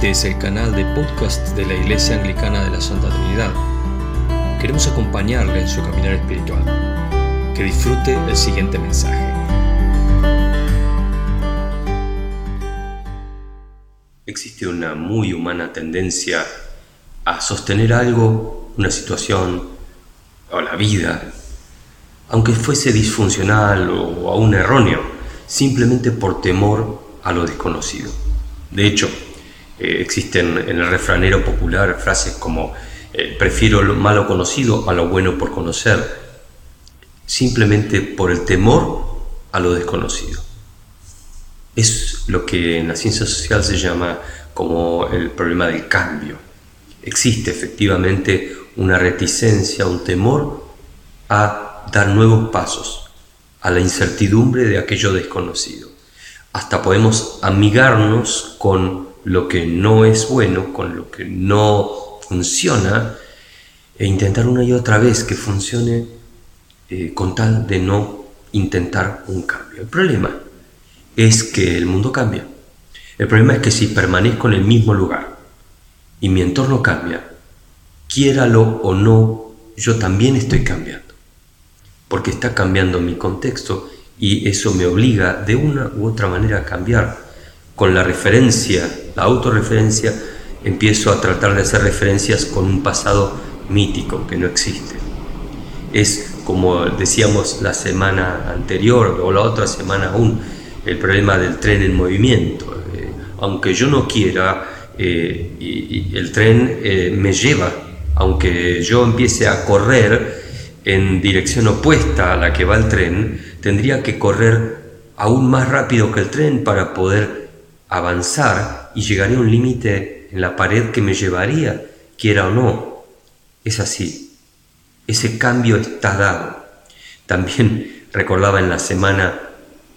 Este es el canal de podcast de la Iglesia Anglicana de la Santa Trinidad. Queremos acompañarle en su caminar espiritual. Que disfrute el siguiente mensaje. Existe una muy humana tendencia a sostener algo, una situación o la vida, aunque fuese disfuncional o aún erróneo, simplemente por temor a lo desconocido. De hecho, eh, existen en el refranero popular frases como eh, prefiero lo malo conocido a lo bueno por conocer, simplemente por el temor a lo desconocido. Es lo que en la ciencia social se llama como el problema del cambio. Existe efectivamente una reticencia, un temor a dar nuevos pasos, a la incertidumbre de aquello desconocido. Hasta podemos amigarnos con lo que no es bueno, con lo que no funciona, e intentar una y otra vez que funcione eh, con tal de no intentar un cambio. El problema es que el mundo cambia. El problema es que si permanezco en el mismo lugar y mi entorno cambia, quiéralo o no, yo también estoy cambiando. Porque está cambiando mi contexto y eso me obliga de una u otra manera a cambiar con la referencia, la autorreferencia, empiezo a tratar de hacer referencias con un pasado mítico que no existe. Es como decíamos la semana anterior o la otra semana aún, el problema del tren en movimiento. Eh, aunque yo no quiera, eh, el tren eh, me lleva, aunque yo empiece a correr en dirección opuesta a la que va el tren, tendría que correr aún más rápido que el tren para poder avanzar y llegaría a un límite en la pared que me llevaría, quiera o no. Es así. Ese cambio está dado. También recordaba en la semana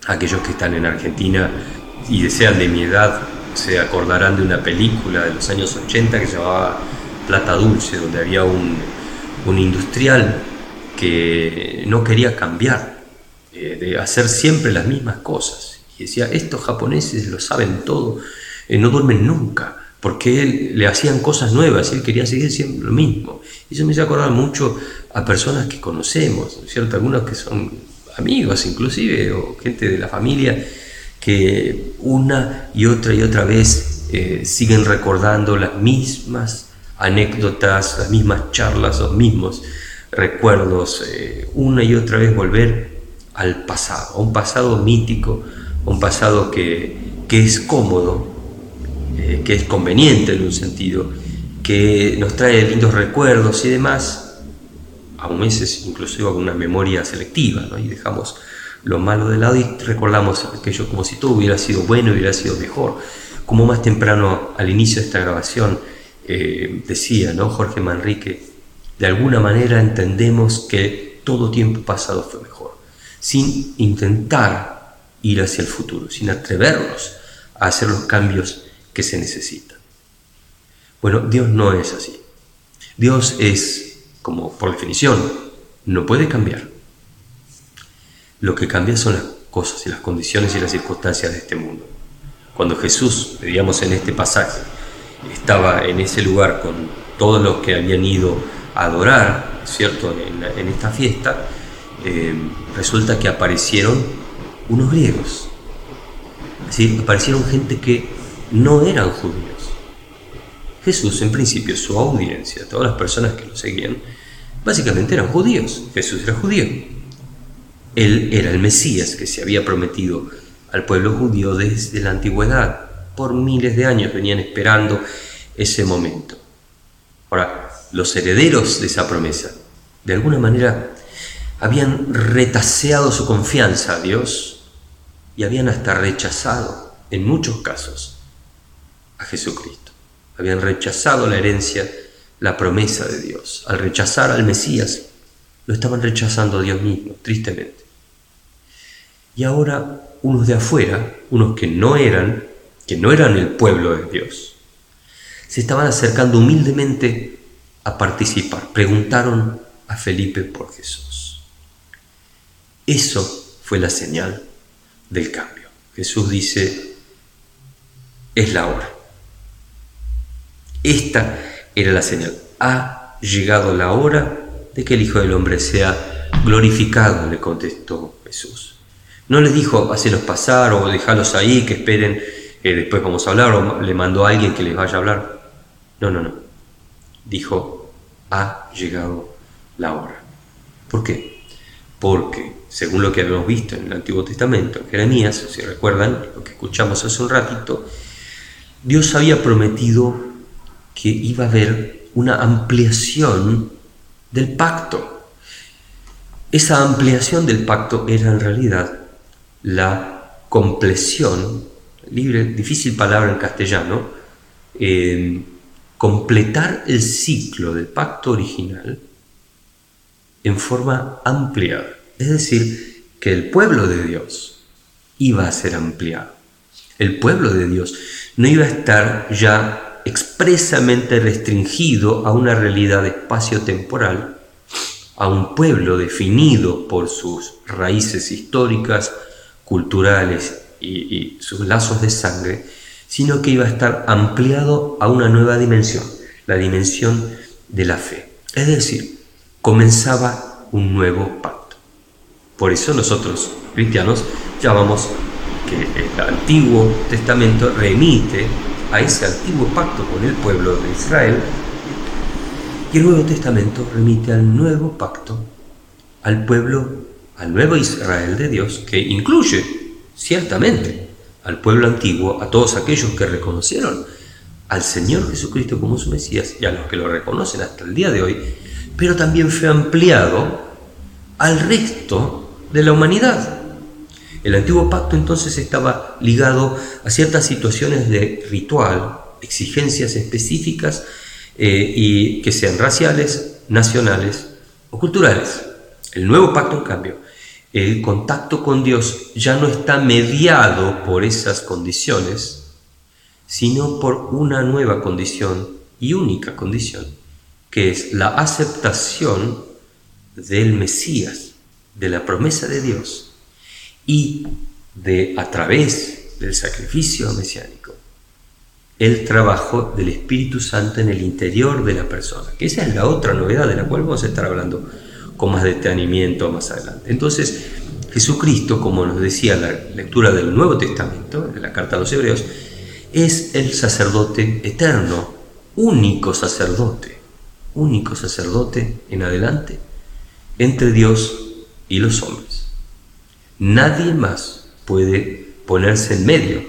aquellos que están en Argentina y desean de mi edad, se acordarán de una película de los años 80 que se llamaba Plata Dulce, donde había un, un industrial que no quería cambiar, eh, de hacer siempre las mismas cosas y decía, estos japoneses lo saben todo, eh, no duermen nunca, porque él, le hacían cosas nuevas, él quería seguir siempre lo mismo. Y eso me hace acordar mucho a personas que conocemos, ¿cierto? Algunos que son amigos inclusive, o gente de la familia, que una y otra y otra vez eh, siguen recordando las mismas anécdotas, las mismas charlas, los mismos recuerdos, eh, una y otra vez volver al pasado, a un pasado mítico, un pasado que, es cómodo, eh, que es conveniente en un sentido, que nos trae lindos recuerdos y demás, a veces inclusive una memoria selectiva, y dejamos lo malo de lado y recordamos aquello como si todo hubiera sido bueno, hubiera sido mejor. Como más temprano al inicio de esta grabación eh, decía ¿no? Jorge Manrique, de alguna manera entendemos que todo tiempo pasado fue mejor, sin intentar ir hacia el futuro, sin atrevernos a hacer los cambios que se necesitan. Bueno, Dios no es así. Dios es, como por definición, no puede cambiar. Lo que cambia son las cosas y las condiciones y las circunstancias de este mundo. Cuando Jesús, veíamos en este pasaje, estaba en ese lugar con todos los que habían ido a adorar, ¿cierto?, en, esta fiesta, eh, resulta que aparecieron unos griegos. Es aparecieron gente que no eran judíos. Jesús, en principio, su audiencia, todas las personas que lo seguían, básicamente eran judíos. Jesús era judío. Él era el Mesías que se había prometido al pueblo judío desde la antigüedad. Por miles de años venían esperando ese momento. Ahora, los herederos de esa promesa, de alguna manera, habían retaseado su confianza a Dios y habían hasta rechazado, en muchos casos, a Jesucristo. Habían rechazado la herencia, la promesa de Dios. Al rechazar al Mesías, lo estaban rechazando a Dios mismo, tristemente. Y ahora unos de afuera, unos que no eran, que no eran el pueblo de Dios, se estaban acercando humildemente a participar. Preguntaron a Felipe por Jesús. Eso fue la señal del cambio. Jesús dice, es la hora. Esta era la señal. Ha llegado la hora de que el Hijo del Hombre sea glorificado, le contestó Jesús. No les dijo, hacelos pasar o dejarlos ahí, que esperen, que después vamos a hablar, o le mandó a alguien que les vaya a hablar. No, no, no. Dijo, ha llegado la hora. ¿Por qué? Porque, según lo que habíamos visto en el Antiguo Testamento, en Jeremías, si recuerdan lo que escuchamos hace un ratito, Dios había prometido que iba a haber una ampliación del pacto. Esa ampliación del pacto era en realidad la compleción, libre, difícil palabra en castellano, eh, completar el ciclo del pacto original en forma ampliada. Es decir, que el pueblo de Dios iba a ser ampliado. El pueblo de Dios no iba a estar ya expresamente restringido a una realidad espacio-temporal, a un pueblo definido por sus raíces históricas, culturales y, sus lazos de sangre, sino que iba a estar ampliado a una nueva dimensión, la dimensión de la fe. Es decir, comenzaba un nuevo pacto. Por eso nosotros, cristianos, llamamos que el Antiguo Testamento remite a ese antiguo pacto con el pueblo de Israel y el Nuevo Testamento remite al nuevo pacto, al pueblo, al nuevo Israel de Dios, que incluye ciertamente al pueblo antiguo, a todos aquellos que reconocieron al Señor Jesucristo como su Mesías y a los que lo reconocen hasta el día de hoy, pero también fue ampliado al resto de la humanidad. El antiguo pacto entonces estaba ligado a ciertas situaciones de ritual, exigencias específicas eh, y que sean raciales, nacionales o culturales. El nuevo pacto, en cambio, el contacto con Dios ya no está mediado por esas condiciones, sino por una nueva condición y única condición, que es la aceptación del Mesías, de la promesa de Dios y de a través del sacrificio mesiánico el trabajo del Espíritu Santo en el interior de la persona, que esa es la otra novedad de la cual vamos a estar hablando con más detenimiento más adelante. Entonces, Jesucristo, como nos decía la lectura del Nuevo Testamento, de la carta a los Hebreos, es el sacerdote eterno, único sacerdote, único sacerdote en adelante entre Dios y los hombres. Nadie más puede ponerse en medio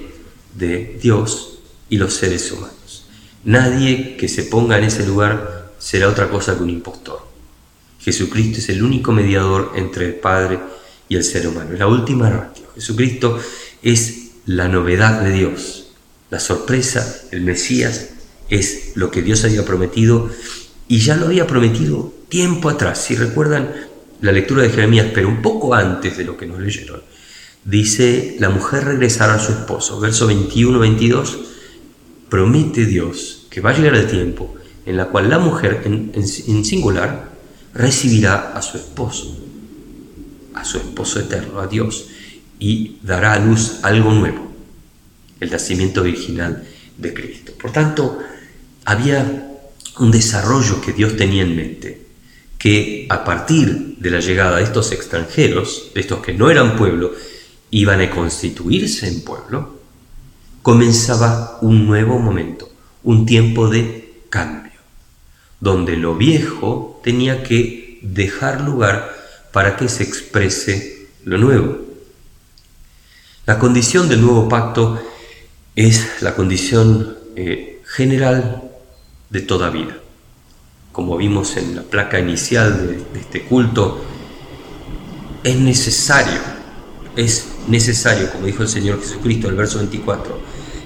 de Dios y los seres humanos. Nadie que se ponga en ese lugar será otra cosa que un impostor. Jesucristo es el único mediador entre el Padre y el ser humano. La última ratio. Jesucristo es la novedad de Dios. La sorpresa, el Mesías, es lo que Dios había prometido y ya lo había prometido tiempo atrás. Si recuerdan, la lectura de Jeremías, pero un poco antes de lo que nos leyeron, dice, la mujer regresará a su esposo. Verso 21-22, promete Dios que va a llegar el tiempo en la cual la mujer, en, singular, recibirá a su esposo, a su esposo eterno, a Dios, y dará a luz algo nuevo, el nacimiento original de Cristo. Por tanto, había un desarrollo que Dios tenía en mente que a partir de la llegada de estos extranjeros, de estos que no eran pueblo, iban a constituirse en pueblo, comenzaba un nuevo momento, un tiempo de cambio, donde lo viejo tenía que dejar lugar para que se exprese lo nuevo. La condición del nuevo pacto es la condición eh, general de toda vida como vimos en la placa inicial de, este culto, es necesario, es necesario, como dijo el Señor Jesucristo en el verso 24,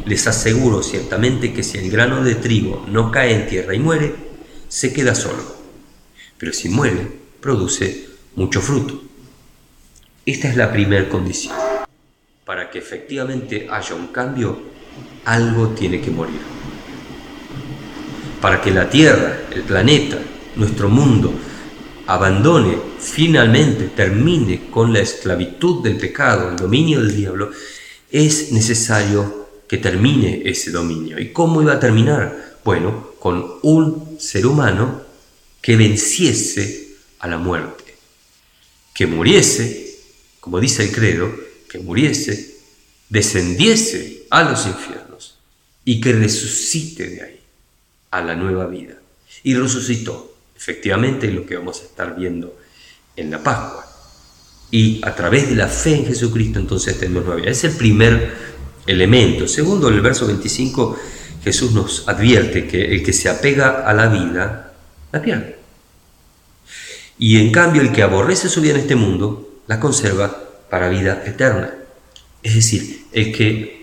les aseguro ciertamente que si el grano de trigo no cae en tierra y muere, se queda solo, pero si muere, produce mucho fruto. Esta es la primera condición. Para que efectivamente haya un cambio, algo tiene que morir para que la Tierra, el planeta, nuestro mundo, abandone finalmente, termine con la esclavitud del pecado, el dominio del diablo, es necesario que termine ese dominio. ¿Y cómo iba a terminar? Bueno, con un ser humano que venciese a la muerte, que muriese, como dice el credo, que muriese, descendiese a los infiernos y que resucite de ahí a la nueva vida. Y resucitó, efectivamente, lo que vamos a estar viendo en la Pascua. Y a través de la fe en Jesucristo entonces tenemos nueva vida. Es el primer elemento. Segundo, en el verso 25 Jesús nos advierte que el que se apega a la vida, la pierde. Y en cambio el que aborrece su vida en este mundo, la conserva para vida eterna. Es decir, el que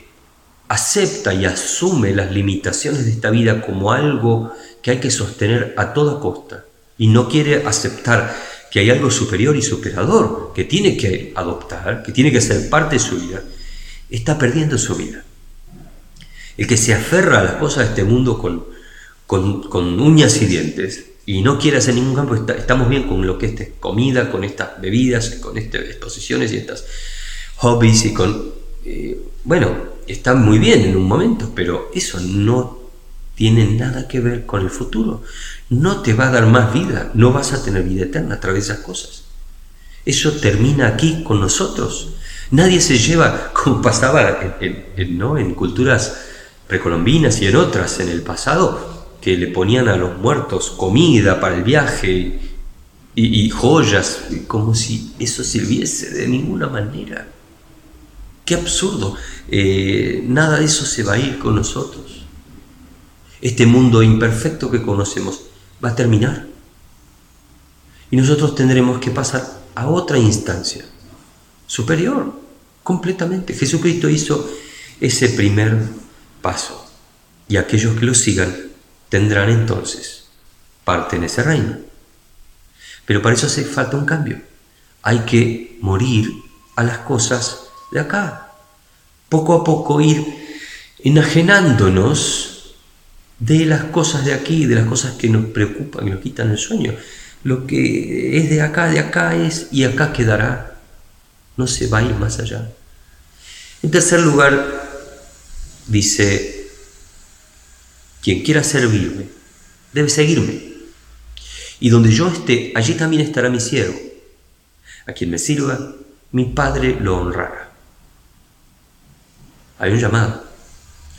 acepta y asume las limitaciones de esta vida como algo que hay que sostener a toda costa y no quiere aceptar que hay algo superior y superador que tiene que adoptar, que tiene que ser parte de su vida, está perdiendo su vida. El que se aferra a las cosas de este mundo con, con, uñas y dientes y no quiere hacer ningún cambio, estamos bien con lo que es comida, con estas bebidas, con estas exposiciones y estas hobbies y con... Eh, bueno, está muy bien en un momento, pero eso no tiene nada que ver con el futuro. No te va a dar más vida, no vas a tener vida eterna a través de esas cosas. Eso termina aquí con nosotros. Nadie se lleva, como pasaba en, ¿no? en culturas precolombinas y en otras en el pasado, que le ponían a los muertos comida para el viaje y, joyas, como si eso sirviese de ninguna manera. Qué absurdo. Eh, nada de eso se va a ir con nosotros. Este mundo imperfecto que conocemos va a terminar. Y nosotros tendremos que pasar a otra instancia, superior, completamente. Jesucristo hizo ese primer paso. Y aquellos que lo sigan tendrán entonces parte en ese reino. Pero para eso hace falta un cambio. Hay que morir a las cosas de acá. Poco a poco ir enajenándonos de las cosas de aquí, de las cosas que nos preocupan y nos quitan el sueño. Lo que es de acá, de acá es y acá quedará. No se va a ir más allá. En tercer lugar, dice, quien quiera servirme, debe seguirme. Y donde yo esté, allí también estará mi siervo. A quien me sirva, mi Padre lo honrará. Hay un llamado.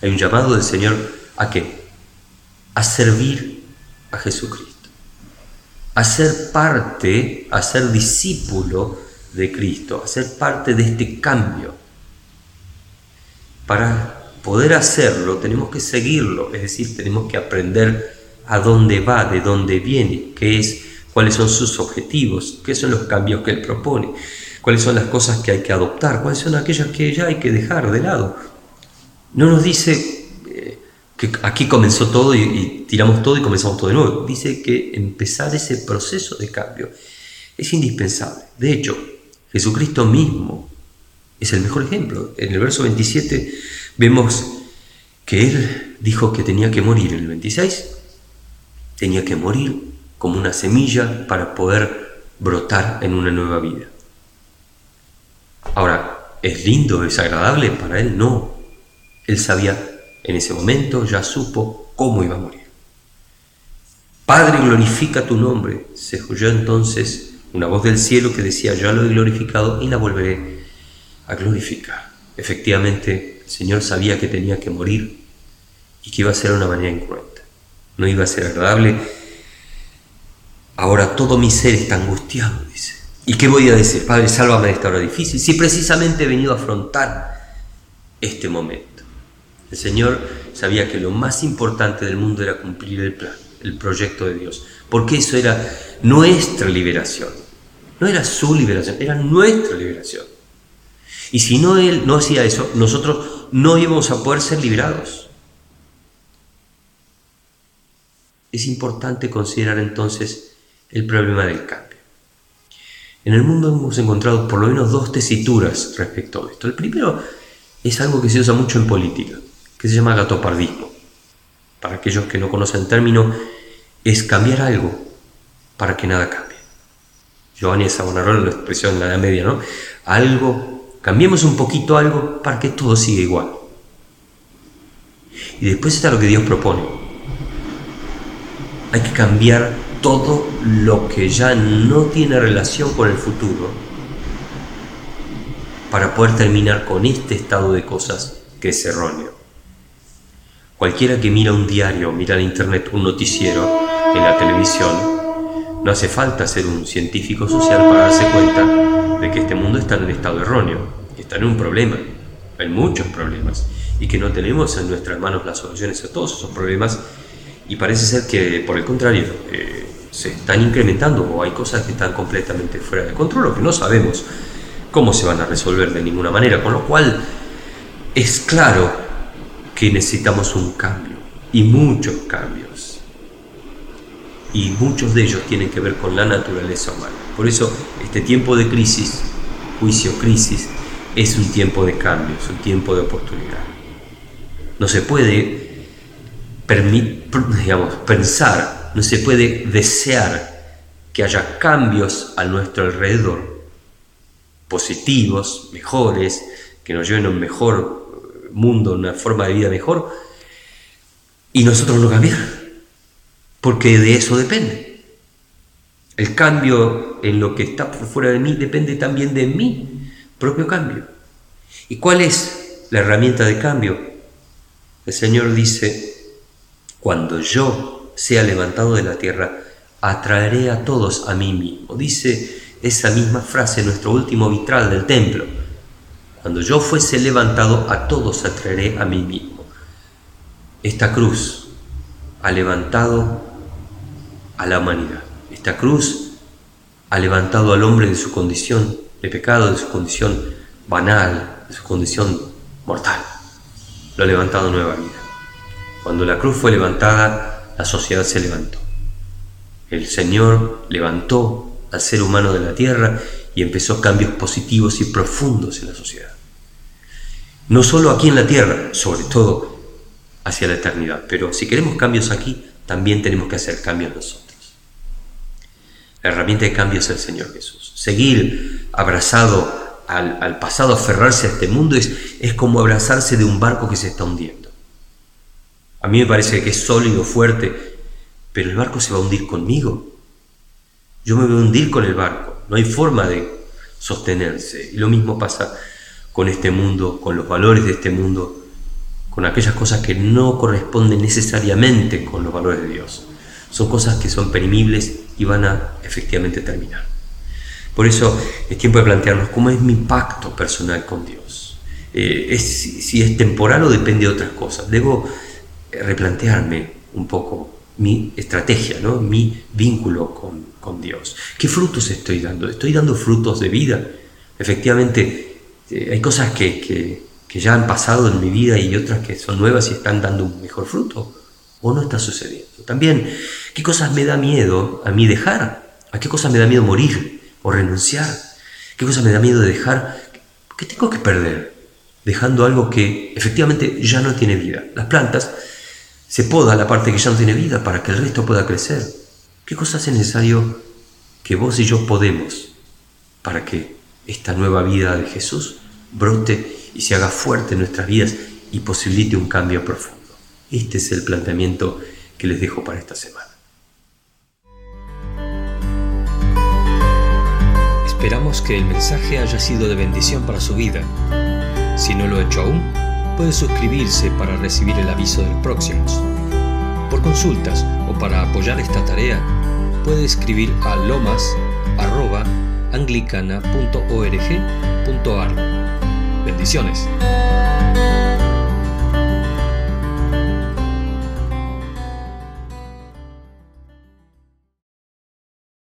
Hay un llamado del Señor a qué? A servir a Jesucristo. A ser parte, a ser discípulo de Cristo, a ser parte de este cambio. Para poder hacerlo tenemos que seguirlo, es decir, tenemos que aprender a dónde va, de dónde viene, qué es, cuáles son sus objetivos, qué son los cambios que él propone, cuáles son las cosas que hay que adoptar, cuáles son aquellas que ya hay que dejar de lado. No nos dice eh, que aquí comenzó todo y, y tiramos todo y comenzamos todo de nuevo. Dice que empezar ese proceso de cambio es indispensable. De hecho, Jesucristo mismo es el mejor ejemplo. En el verso 27 vemos que Él dijo que tenía que morir en el 26, tenía que morir como una semilla para poder brotar en una nueva vida. Ahora, ¿es lindo, es agradable? Para Él no. Él sabía en ese momento, ya supo cómo iba a morir. Padre, glorifica tu nombre. Se oyó entonces una voz del cielo que decía, ya lo he glorificado y la volveré a glorificar. Efectivamente, el Señor sabía que tenía que morir y que iba a ser de una manera incruenta. No iba a ser agradable. Ahora todo mi ser está angustiado, dice. ¿Y qué voy a decir? Padre, sálvame de esta hora difícil. Si precisamente he venido a afrontar este momento. El Señor sabía que lo más importante del mundo era cumplir el plan, el proyecto de Dios. Porque eso era nuestra liberación. No era su liberación, era nuestra liberación. Y si no Él no hacía eso, nosotros no íbamos a poder ser liberados. Es importante considerar entonces el problema del cambio. En el mundo hemos encontrado por lo menos dos tesituras respecto a esto. El primero es algo que se usa mucho en política, que se llama gatopardismo. Para aquellos que no conocen el término, es cambiar algo para que nada cambie. Giovanni Savonarola lo expresó en la Edad Media, ¿no? Algo Cambiemos un poquito algo para que todo siga igual. Y después está lo que Dios propone. hay que cambiar todo lo que ya no tiene relación con el futuro para poder terminar con este estado de cosas que es erróneo. Cualquiera que mira un diario, mira en internet un noticiero, en la televisión, no hace falta ser un científico social para darse cuenta de que este mundo está en un estado erróneo, está en un problema, hay muchos problemas, y que no tenemos en nuestras manos las soluciones a todos esos problemas, y parece ser que por el contrario, eh, se están incrementando o hay cosas que están completamente fuera de control o que no sabemos cómo se van a resolver de ninguna manera, con lo cual es claro que necesitamos un cambio y muchos cambios. Y muchos de ellos tienen que ver con la naturaleza humana. Por eso este tiempo de crisis, juicio, crisis, es un tiempo de cambio, es un tiempo de oportunidad. No se puede digamos, pensar, no se puede desear que haya cambios a nuestro alrededor positivos, mejores, que nos lleven a un mejor mundo, una forma de vida mejor, y nosotros no cambiar, porque de eso depende. El cambio en lo que está por fuera de mí depende también de mi propio cambio. ¿Y cuál es la herramienta de cambio? El Señor dice, cuando yo sea levantado de la tierra, atraeré a todos a mí mismo. Dice esa misma frase en nuestro último vitral del templo. Cuando yo fuese levantado, a todos atraeré a mí mismo. Esta cruz ha levantado a la humanidad. Esta cruz ha levantado al hombre de su condición de pecado, de su condición banal, de su condición mortal. Lo ha levantado a nueva vida. Cuando la cruz fue levantada, la sociedad se levantó. El Señor levantó al ser humano de la Tierra y empezó cambios positivos y profundos en la sociedad. No solo aquí en la Tierra, sobre todo hacia la eternidad, pero si queremos cambios aquí, también tenemos que hacer cambios nosotros. La herramienta de cambio es el Señor Jesús. Seguir abrazado al, pasado, aferrarse a este mundo, es, es como abrazarse de un barco que se está hundiendo. A mí me parece que es sólido, fuerte, pero el barco se va a hundir conmigo yo me voy a hundir con el barco, no hay forma de sostenerse. Y lo mismo pasa con este mundo, con los valores de este mundo, con aquellas cosas que no corresponden necesariamente con los valores de Dios. Son cosas que son perimibles y van a efectivamente terminar. Por eso es tiempo de plantearnos cómo es mi pacto personal con Dios. Eh, es, si es temporal o depende de otras cosas. Debo replantearme un poco mi estrategia, ¿no? mi vínculo con, Dios. ¿Qué frutos estoy dando? ¿Estoy dando frutos de vida? Efectivamente, eh, hay cosas que, ya han pasado en mi vida y otras que son nuevas y están dando un mejor fruto. ¿O no está sucediendo? También, ¿qué cosas me da miedo a mí dejar? ¿A qué cosas me da miedo morir o renunciar? ¿Qué cosas me da miedo de dejar? ¿Qué tengo que perder? Dejando algo que efectivamente ya no tiene vida. Las plantas se poda la parte que ya no tiene vida para que el resto pueda crecer. ¿Qué cosas es necesario que vos y yo podemos para que esta nueva vida de Jesús brote y se haga fuerte en nuestras vidas y posibilite un cambio profundo? Este es el planteamiento que les dejo para esta semana. Esperamos que el mensaje haya sido de bendición para su vida. Si no lo ha hecho aún, puede suscribirse para recibir el aviso del próximo. Por consultas o para apoyar esta tarea, puede escribir a lomas.anglicana.org.ar. Bendiciones.